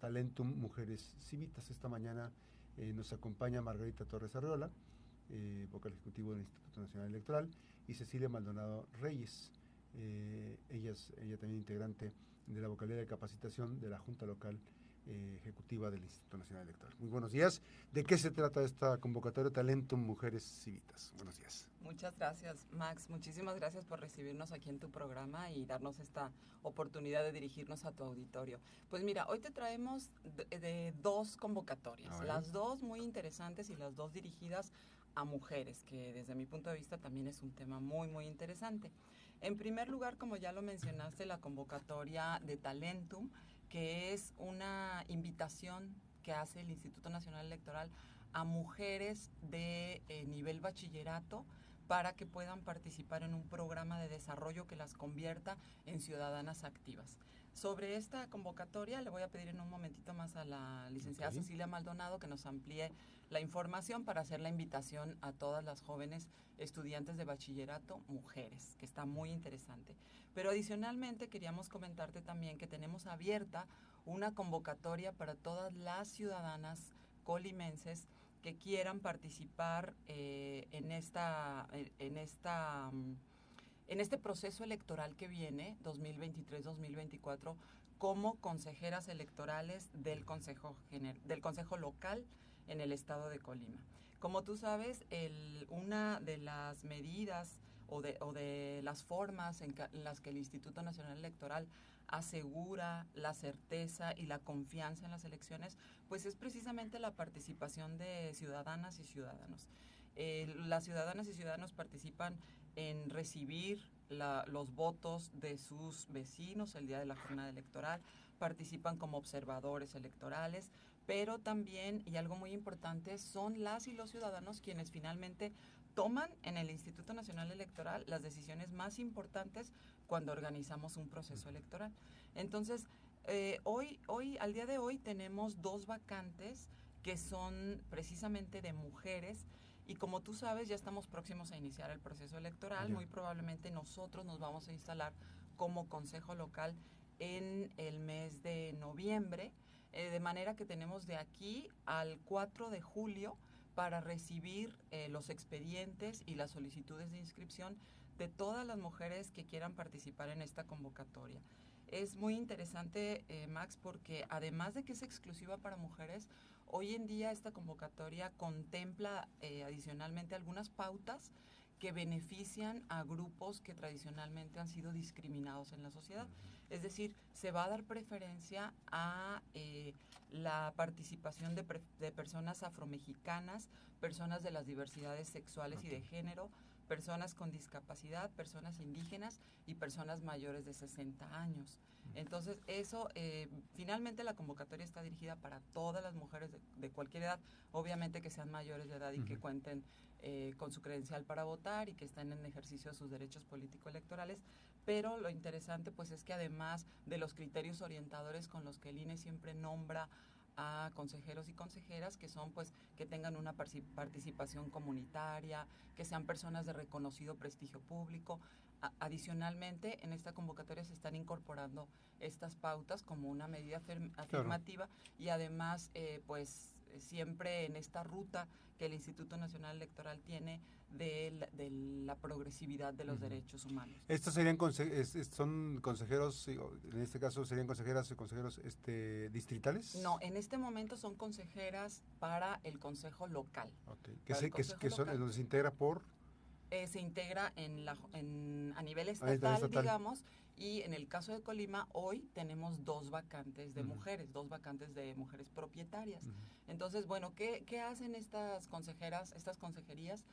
Talentum Mujeres Civitas. Esta mañana eh, nos acompaña Margarita Torres Arreola, eh, vocal ejecutivo del Instituto Nacional Electoral, y Cecilia Maldonado Reyes. Eh, ella, es, ella también integrante de la vocalía de capacitación de la Junta Local eh, ejecutiva del Instituto Nacional Electoral. Muy buenos días. ¿De qué se trata esta convocatoria Talentum Mujeres Civitas? Buenos días. Muchas gracias, Max. Muchísimas gracias por recibirnos aquí en tu programa y darnos esta oportunidad de dirigirnos a tu auditorio. Pues mira, hoy te traemos de, de dos convocatorias, las dos muy interesantes y las dos dirigidas a mujeres, que desde mi punto de vista también es un tema muy, muy interesante. En primer lugar, como ya lo mencionaste, la convocatoria de Talentum que es una invitación que hace el Instituto Nacional Electoral a mujeres de eh, nivel bachillerato para que puedan participar en un programa de desarrollo que las convierta en ciudadanas activas. Sobre esta convocatoria le voy a pedir en un momentito más a la licenciada okay. Cecilia Maldonado que nos amplíe la información para hacer la invitación a todas las jóvenes estudiantes de bachillerato, mujeres, que está muy interesante. Pero adicionalmente queríamos comentarte también que tenemos abierta una convocatoria para todas las ciudadanas colimenses que quieran participar eh, en esta, en esta en este proceso electoral que viene, 2023-2024, como consejeras electorales del Consejo, del Consejo Local en el estado de Colima. Como tú sabes, una de las medidas o de, las formas en, en las que el Instituto Nacional Electoral asegura la certeza y la confianza en las elecciones, pues es precisamente la participación de ciudadanas y ciudadanos. Eh, las ciudadanas y ciudadanos participan en recibir los votos de sus vecinos el día de la jornada electoral, participan como observadores electorales, pero también, y algo muy importante, son las y los ciudadanos quienes finalmente toman en el Instituto Nacional Electoral las decisiones más importantes cuando organizamos un proceso electoral. Entonces, eh, hoy, hoy, al día de hoy, tenemos dos vacantes que son precisamente de mujeres y como tú sabes, ya estamos próximos a iniciar el proceso electoral. Muy probablemente nosotros nos vamos a instalar como consejo local en el mes de noviembre, eh, de manera que tenemos de aquí al 4 de julio para recibir eh, los expedientes y las solicitudes de inscripción de todas las mujeres que quieran participar en esta convocatoria. Es muy interesante, eh, Max, porque además de que es exclusiva para mujeres, Hoy en día esta convocatoria contempla eh, adicionalmente algunas pautas que benefician a grupos que tradicionalmente han sido discriminados en la sociedad. Es decir, se va a dar preferencia a eh, la participación de, de, personas afromexicanas, personas de las diversidades sexuales okay. y de género, personas con discapacidad, personas indígenas y personas mayores de 60 años. Entonces, eso, eh, finalmente la convocatoria está dirigida para todas las mujeres de, de, cualquier edad, obviamente que sean mayores de edad y uh -huh. que cuenten eh, con su credencial para votar y que estén en ejercicio de sus derechos político-electorales, pero lo interesante pues es que además de los criterios orientadores con los que el INE siempre nombra a consejeros y consejeras que son pues que tengan una participación comunitaria, que sean personas de reconocido prestigio público. A adicionalmente, en esta convocatoria se están incorporando estas pautas como una medida afirmativa claro. y además eh, pues siempre en esta ruta que el Instituto Nacional Electoral tiene de la, de la progresividad de los uh -huh. derechos humanos. ¿Estos serían conse son consejeros, en este caso serían consejeras y consejeros este, distritales? No, en este momento son consejeras para el Consejo Local. Okay. ¿Qué, se, que, que son, se integra por? Eh, se integra en la, en, a nivel estatal, ah, estatal, digamos, y en el caso de Colima, hoy tenemos dos vacantes de uh -huh. mujeres, dos vacantes de mujeres propietarias. Uh -huh. Entonces, bueno, ¿qué, ¿qué hacen estas consejeras, estas consejerías?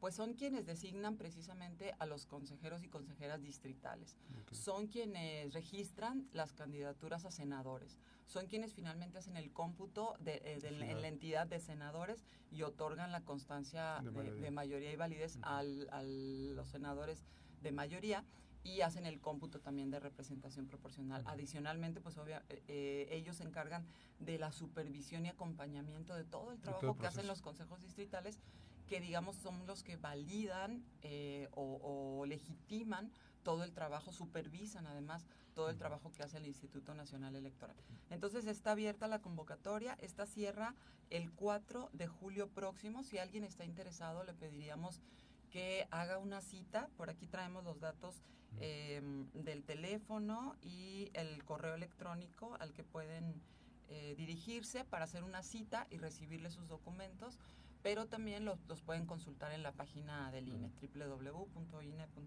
Pues son quienes designan precisamente a los consejeros y consejeras distritales. Okay. Son quienes registran las candidaturas a senadores. Son quienes finalmente hacen el cómputo de, eh, de, de en la entidad de senadores y otorgan la constancia de mayoría, de mayoría y validez uh -huh. al, a los senadores de mayoría y hacen el cómputo también de representación proporcional. Uh -huh. Adicionalmente, pues obvia, eh, ellos se encargan de la supervisión y acompañamiento de todo el trabajo todo el que hacen los consejos distritales, que digamos son los que validan eh, o, o, legitiman todo el trabajo, supervisan además todo el trabajo que hace el Instituto Nacional Electoral. Entonces está abierta la convocatoria, esta cierra el 4 de julio próximo. Si alguien está interesado, le pediríamos que haga una cita. Por aquí traemos los datos em, del teléfono y el correo electrónico al que pueden eh, dirigirse para hacer una cita y recibirle sus documentos, pero también los, pueden consultar en la página del INE, www.ine.mx.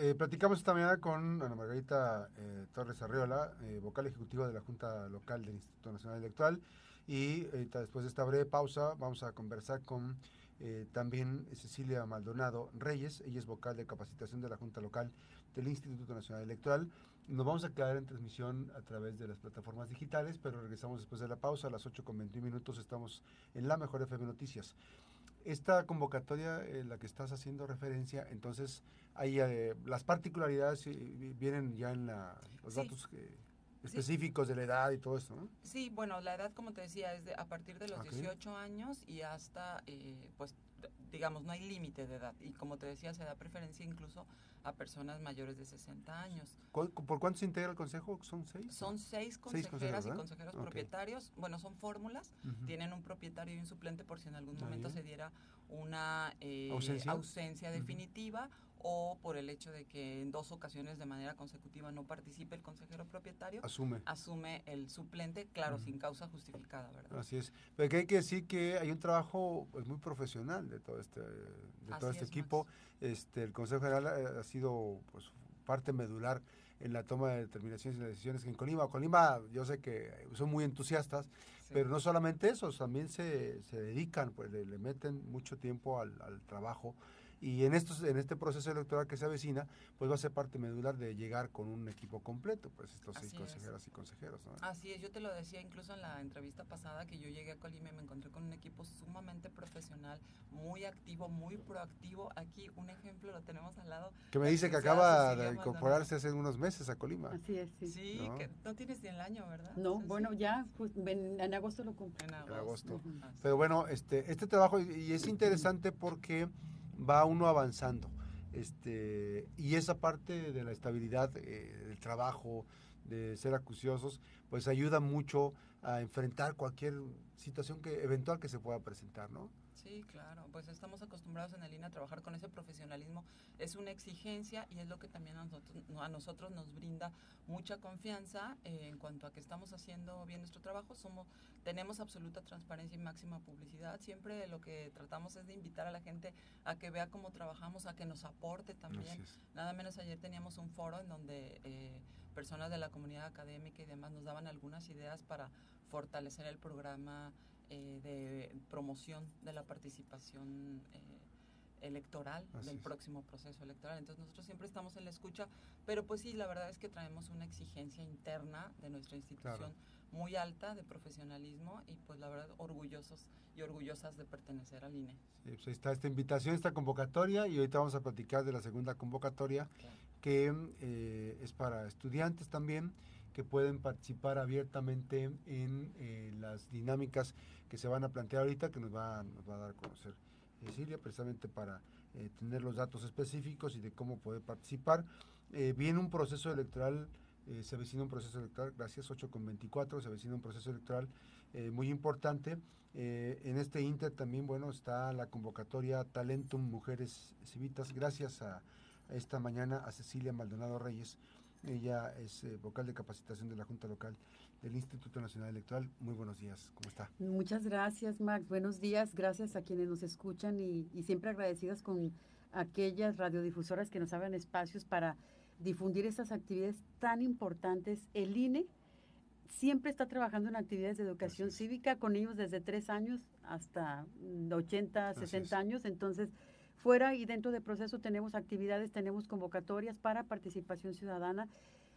Eh, platicamos esta mañana con Ana Margarita eh, Torres Arriola, vocal ejecutiva de la Junta Local del Instituto Nacional Electoral, y después de esta breve pausa vamos a conversar con eh, también Cecilia Maldonado Reyes, ella es vocal de capacitación de la Junta Local del Instituto Nacional Electoral. Nos vamos a quedar en transmisión a través de las plataformas digitales, pero regresamos después de la pausa. A las 8 con 21 minutos estamos en la Mejor FM Noticias. Esta convocatoria en la que estás haciendo referencia, entonces, ahí eh, las particularidades eh, vienen ya en los datos que específicos de la edad y todo eso, ¿no? Sí, bueno, la edad, como te decía, es de, a partir de los 18 años y hasta, eh, pues, digamos, no hay límite de edad. Y como te decía, se da preferencia incluso a personas mayores de 60 años. ¿Por cuánto se integra el consejo? ¿Son seis? Son seis consejeras y consejeros propietarios. Bueno, son fórmulas. Tienen un propietario y un suplente por si en algún momento se diera una eh, ¿Ausencia? definitiva o por el hecho de que en dos ocasiones de manera consecutiva no participe el consejero propietario, asume, asume el suplente, claro, sin causa justificada, ¿verdad? Así es. Pero que hay que decir que hay un trabajo pues, muy profesional de todo este, de todo este equipo. Este, el Consejo General ha, sido pues, parte medular en la toma de determinaciones y decisiones en Colima. Colima, yo sé que son muy entusiastas, pero no solamente eso, también se, se dedican, pues le, meten mucho tiempo al, al trabajo y en estos en este proceso electoral que se avecina pues va a ser parte medular de llegar con un equipo completo pues estos seis consejeras y consejeros así es yo te lo decía incluso en la entrevista pasada que yo llegué a Colima y me encontré con un equipo sumamente profesional muy activo muy proactivo. Aquí un ejemplo lo tenemos al lado. Que me dice que acaba de incorporarse hace unos meses a Colima. Así es sí, sí ¿no? que no tienes ni el año verdad no bueno ya pues, en, agosto lo cumple en agosto, pero bueno este este trabajo y es interesante porque va uno avanzando. Este, y esa parte de la estabilidad eh, del trabajo, de ser acuciosos, pues ayuda mucho a enfrentar cualquier situación que eventual que se pueda presentar, ¿no? Sí, claro, pues estamos acostumbrados en el INE a trabajar con ese profesionalismo. Es una exigencia y es lo que también a nosotros, a nosotros nos brinda mucha confianza eh, en cuanto a que estamos haciendo bien nuestro trabajo. Somos, tenemos absoluta transparencia y máxima publicidad. Siempre lo que tratamos es de invitar a la gente a que vea cómo trabajamos, a que nos aporte también. Nada menos ayer teníamos un foro en donde eh, personas de la comunidad académica y demás nos daban algunas ideas para fortalecer el programa eh, de promoción de la participación eh, electoral del próximo proceso electoral. Entonces nosotros siempre estamos en la escucha, pero pues sí, la verdad es que traemos una exigencia interna de nuestra institución muy alta de profesionalismo y pues la verdad orgullosos y orgullosas de pertenecer al INE. Sí, pues ahí está esta invitación, esta convocatoria y ahorita vamos a platicar de la segunda convocatoria que eh, es para estudiantes también que pueden participar abiertamente en eh, las dinámicas que se van a plantear ahorita, que nos va, nos va a dar a conocer Cecilia, precisamente para eh, tener los datos específicos y de cómo poder participar. Eh, viene un proceso electoral, se avecina un proceso electoral, gracias, 8 con 24, se avecina un proceso electoral muy importante. en este Inter también, bueno, está la convocatoria Talentum Mujeres Civitas, gracias a esta mañana a Cecilia Maldonado Reyes, ella es eh, vocal de capacitación de la Junta Local del Instituto Nacional Electoral. Muy buenos días, ¿cómo está? Muchas gracias, Max. Buenos días, gracias a quienes nos escuchan y, siempre agradecidas con aquellas radiodifusoras que nos abran espacios para difundir estas actividades tan importantes. El INE siempre está trabajando en actividades de educación cívica con niños desde tres años hasta 80, 60 años. Entonces, Fuera y dentro del proceso tenemos actividades, tenemos convocatorias para participación ciudadana.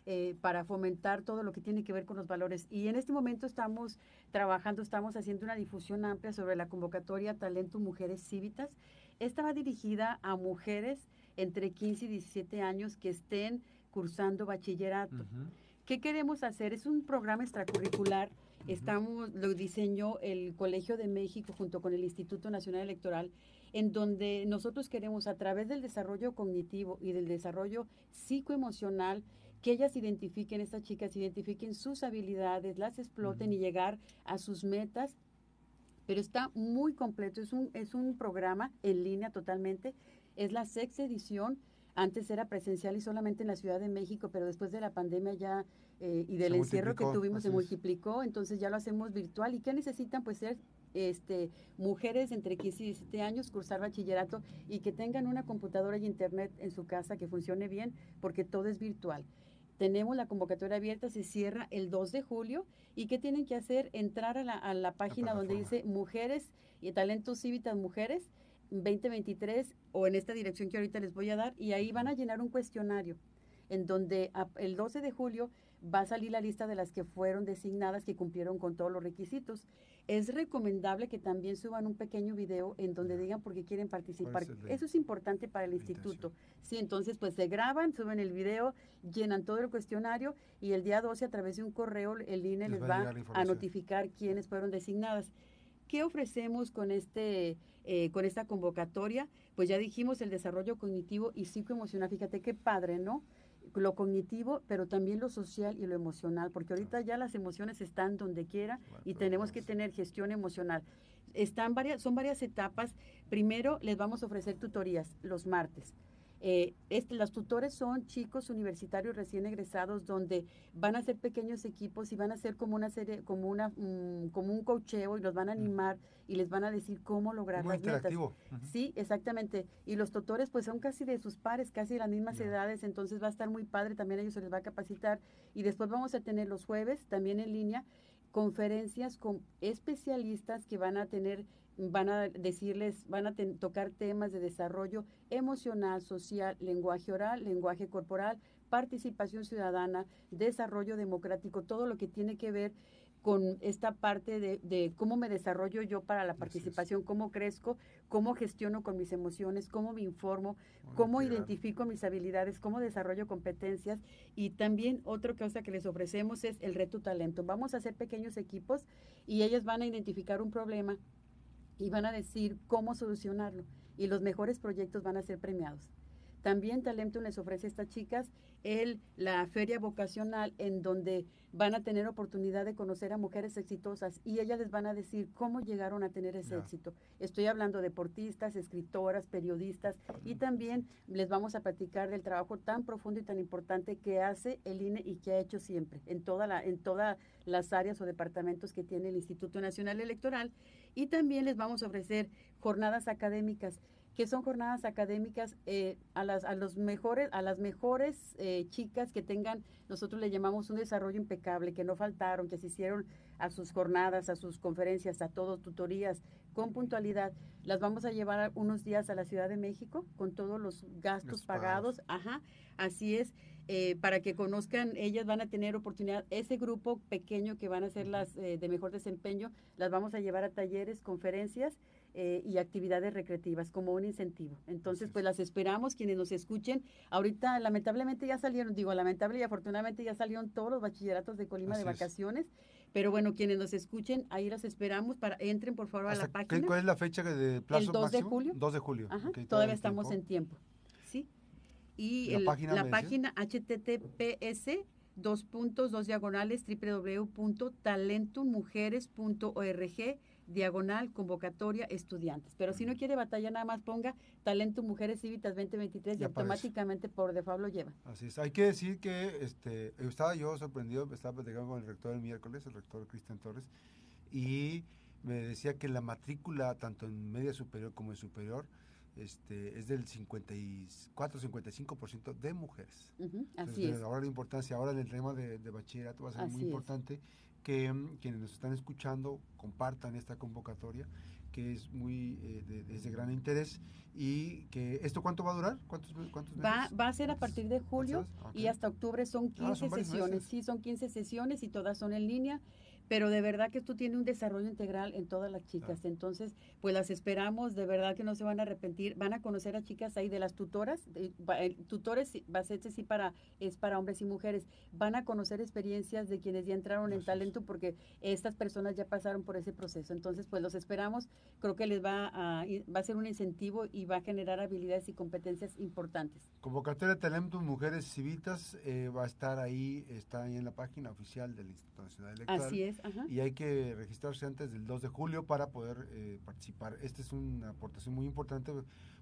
Eh, para fomentar todo lo que tiene que ver con los valores. Y en este momento estamos trabajando, estamos haciendo una difusión amplia sobre la convocatoria Talento Mujeres Cívitas. Esta va dirigida a mujeres entre 15 y 17 años que estén cursando bachillerato ¿Qué queremos hacer? Es un programa extracurricular. Estamos, lo diseñó el Colegio de México junto con el Instituto Nacional Electoral, en donde nosotros queremos, a través del desarrollo cognitivo y del desarrollo psicoemocional, que ellas identifiquen, estas chicas identifiquen sus habilidades, las exploten y llegar a sus metas. Pero está muy completo, es un, es un programa en línea totalmente. Es la sexta edición antes era presencial y solamente en la Ciudad de México, pero después de la pandemia ya eh, y del encierro que tuvimos se multiplicó, entonces ya lo hacemos virtual. ¿Y qué necesitan? Pues ser este, mujeres entre 15 y 17 años, cursar bachillerato y que tengan una computadora y internet en su casa que funcione bien, porque todo es virtual. Tenemos la convocatoria abierta, se cierra el 2 de julio. ¿Y qué tienen que hacer? Entrar a la, a la página donde dice Mujeres y Talentos Cívitas Mujeres 2023 o en esta dirección que ahorita les voy a dar y ahí van a llenar un cuestionario en donde el 12 de julio va a salir la lista de las que fueron designadas que cumplieron con todos los requisitos. Es recomendable que también suban un pequeño video en donde digan por qué quieren participar. Eso es importante para el instituto. Sí, entonces pues se graban, suben el video, llenan todo el cuestionario y el día 12 a través de un correo el INE les, va, a, notificar quiénes fueron designadas. ¿Qué ofrecemos con, este, eh, con esta convocatoria? Pues ya dijimos el desarrollo cognitivo y psicoemocional. Fíjate qué padre, ¿no? Lo cognitivo, pero también lo social y lo emocional, porque ahorita ya las emociones están donde quiera y tenemos que tener gestión emocional. Están varias, son varias etapas. Primero les vamos a ofrecer tutorías los martes. Eh, este, los tutores son chicos universitarios recién egresados donde van a ser pequeños equipos y van a ser como una serie, como una, mm, como un cocheo y los van a animar y les van a decir cómo lograr las metas. Sí, exactamente. Y los tutores pues son casi de sus pares, casi de las mismas edades, entonces va a estar muy padre, también a ellos se les va a capacitar. Y después vamos a tener los jueves, también en línea, conferencias con especialistas que van a tener van a decirles, van a tocar temas de desarrollo emocional, social, lenguaje oral, lenguaje corporal, participación ciudadana, desarrollo democrático, todo lo que tiene que ver con esta parte de, cómo me desarrollo yo para la participación, cómo crezco, cómo gestiono con mis emociones, cómo me informo, cómo identifico mis habilidades, cómo desarrollo competencias. Y también otra cosa que les ofrecemos es el reto talento. Vamos a hacer pequeños equipos y ellos van a identificar un problema y van a decir cómo solucionarlo y los mejores proyectos van a ser premiados. También Talentum les ofrece a estas chicas el, la feria vocacional en donde van a tener oportunidad de conocer a mujeres exitosas y ellas les van a decir cómo llegaron a tener ese éxito. Estoy hablando de deportistas, escritoras, periodistas y también les vamos a platicar del trabajo tan profundo y tan importante que hace el INE y que ha hecho siempre en toda la en todas las áreas o departamentos que tiene el Instituto Nacional Electoral y también les vamos a ofrecer jornadas académicas que son jornadas académicas eh, a, las, a, los mejores, a las mejores eh, chicas que tengan, nosotros le llamamos un desarrollo impecable, que no faltaron, que se hicieron a sus jornadas, a sus conferencias, a todos, tutorías, con puntualidad. Las vamos a llevar unos días a la Ciudad de México con todos los gastos pagados. Ajá, así es. Eh, para que conozcan, ellas van a tener oportunidad, ese grupo pequeño que van a ser las de mejor desempeño, las vamos a llevar a talleres, conferencias eh, y actividades recreativas como un incentivo. Entonces, pues las esperamos, quienes nos escuchen. Ahorita, lamentablemente ya salieron, digo, lamentable y afortunadamente ya salieron todos los bachilleratos de Colima de vacaciones. Pero bueno, quienes nos escuchen, ahí las esperamos para entren por favor a la página. ¿Cuál es la fecha de plazo El 2 de julio. 2 de julio. todavía, estamos en tiempo. Y la página, la página https dos puntos, dos diagonales, www.talentummujeres.org diagonal convocatoria estudiantes. Pero si no quiere batalla, nada más ponga Talento Mujeres Cívicas 2023 y automáticamente por default lo lleva. Así es. Hay que decir que este, estaba yo sorprendido, estaba platicando con el rector el miércoles, el rector Cristian Torres, y me decía que la matrícula, tanto en media superior como en superior, este, es del 54-55% de mujeres. así es. Ahora la importancia, ahora en el tema de, bachillerato va a ser muy importante que mm, quienes nos están escuchando compartan esta convocatoria que es muy eh, de, gran interés. Y que esto cuánto va a durar cuántos, cuántos meses? Va, va a ser a partir de julio y hasta octubre son 15 ah, sesiones. sí son 15 sesiones y todas son en línea pero de verdad que esto tiene un desarrollo integral en todas las chicas. Entonces, pues las esperamos, de verdad que no se van a arrepentir. Van a conocer a chicas ahí de las tutoras, tutores va a ser sí para, es para hombres y mujeres. Van a conocer experiencias de quienes ya entraron en talento porque estas personas ya pasaron por ese proceso. Entonces, pues los esperamos. Creo que les va a, va a ser un incentivo y va a generar habilidades y competencias importantes. Convocatoria de Talento Mujeres Civitas eh, va a estar ahí, está ahí en la página oficial del Instituto Nacional Electoral. Así es y hay que registrarse antes del 2 de julio para poder eh, participar. Esta es una aportación muy importante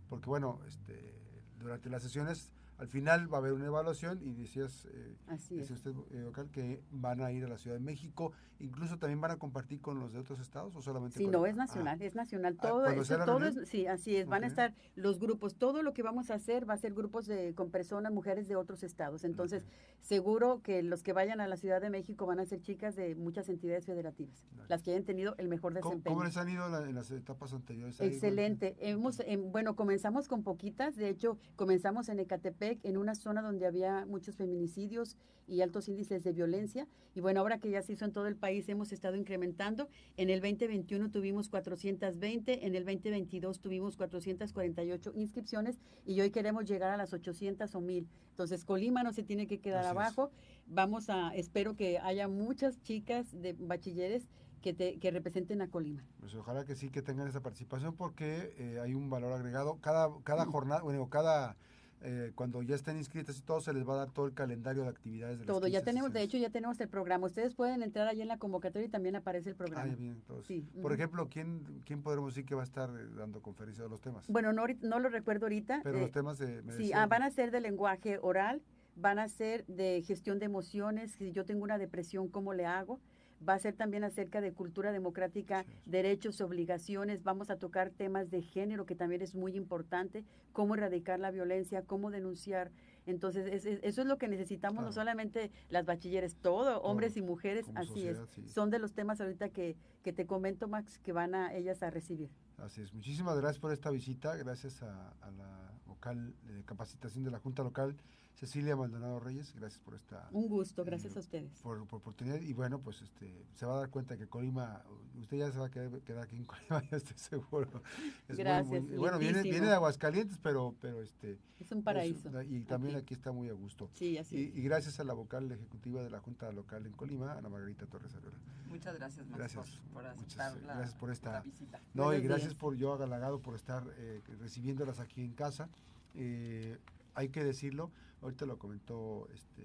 porque, bueno, este, durante las sesiones al final va a haber una evaluación y decías, eh, Así usted, eh, que van a ir a la Ciudad de México, incluso también van a compartir con los de otros estados o solamente Sí, no, es nacional, ah. es nacional. Ah, todo, todo es, sí, así es, van a estar los grupos, todo lo que vamos a hacer va a ser grupos de, con personas, mujeres de otros estados. Entonces, seguro que los que vayan a la Ciudad de México van a ser chicas de muchas entidades federativas, las que hayan tenido el mejor desempeño. ¿Cómo, les han ido en las etapas anteriores? Excelente. Hemos, em, bueno, comenzamos con poquitas, de hecho, comenzamos en Ecatepec en una zona donde había muchos feminicidios y altos índices de violencia. Y bueno, ahora que ya se hizo en todo el país, hemos estado incrementando. En el 2021 tuvimos 420, en el 2022 tuvimos 448 inscripciones y hoy queremos llegar a las 800 o 1000. Entonces, Colima no se tiene que quedar abajo. Vamos a, espero que haya muchas chicas de bachilleres que, te, que, representen a Colima. Pues ojalá que sí que tengan esa participación porque eh, hay un valor agregado. Cada, cada jornada, bueno, cada eh, cuando ya estén inscritas y todo, se les va a dar todo el calendario de actividades. De todo, ya tenemos, de hecho, ya tenemos el programa. Ustedes pueden entrar ahí en la convocatoria y también aparece el programa. Ah, bien, sí. Por ejemplo, ¿quién, ¿quién podremos decir que va a estar eh, dando conferencia de los temas? Bueno, no, no lo recuerdo ahorita. Pero los eh, temas de... Sí, ah, van a ser de lenguaje oral, van a ser de gestión de emociones, si yo tengo una depresión, ¿cómo le hago? Va a ser también acerca de cultura democrática, derechos, obligaciones, vamos a tocar temas de género, que también es muy importante, cómo erradicar la violencia, cómo denunciar. Entonces, eso es lo que necesitamos, no solamente las bachilleres, todo, hombres y mujeres, así es. Son de los temas ahorita que, que te comento, Max, que van a ellas a recibir. Así es. Muchísimas gracias por esta visita, gracias a, a la vocal de capacitación de la Junta Local Cecilia Maldonado Reyes, gracias por esta... Un gusto, gracias eh, a ustedes. Por, oportunidad. Y bueno, pues este se va a dar cuenta que Colima, usted ya se va a quedar, aquí en Colima, ya estoy seguro. gracias. bueno, viene, viene de Aguascalientes, pero, pero este... Es un paraíso. y también aquí. está muy a gusto. Sí, así y, y, gracias a la vocal ejecutiva de la Junta Local en Colima, Ana Margarita Torres Arreola. Muchas gracias, Max, gracias. Por, por Muchas, la, gracias por esta visita. No, y gracias por yo agalagado por estar eh, recibiéndolas aquí en casa. Eh, hay que decirlo, ahorita lo comentó este,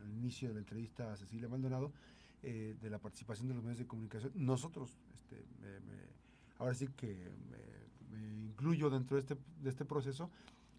al inicio de la entrevista a Cecilia Maldonado, eh, de la participación de los medios de comunicación. Nosotros, este, ahora sí que me, incluyo dentro de este, de este proceso,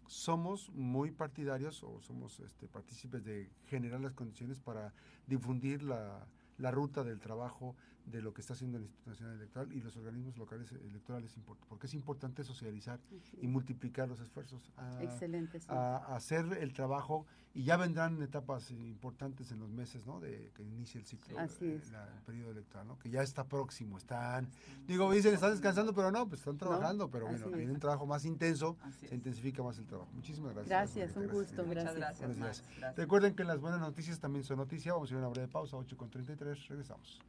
somos muy partidarios o somos este, partícipes de generar las condiciones para difundir la ruta del trabajo de lo que está haciendo el Instituto Nacional Electoral y los organismos locales electorales, porque es importante socializar y multiplicar los esfuerzos a, Excelente, a, hacer el trabajo y ya vendrán etapas importantes en los meses ¿no? de que inicie el ciclo, eh, el periodo electoral, ¿no? que ya está próximo, están, digo, dicen, están descansando, pero no, pues están trabajando, pero bueno, viene un trabajo más intenso, se intensifica más el trabajo. Muchísimas gracias. Gracias, un gusto, gracias. gracias, Buenos días. Recuerden que las buenas noticias también son noticias, vamos a ir a una breve pausa, 8 con 33, regresamos.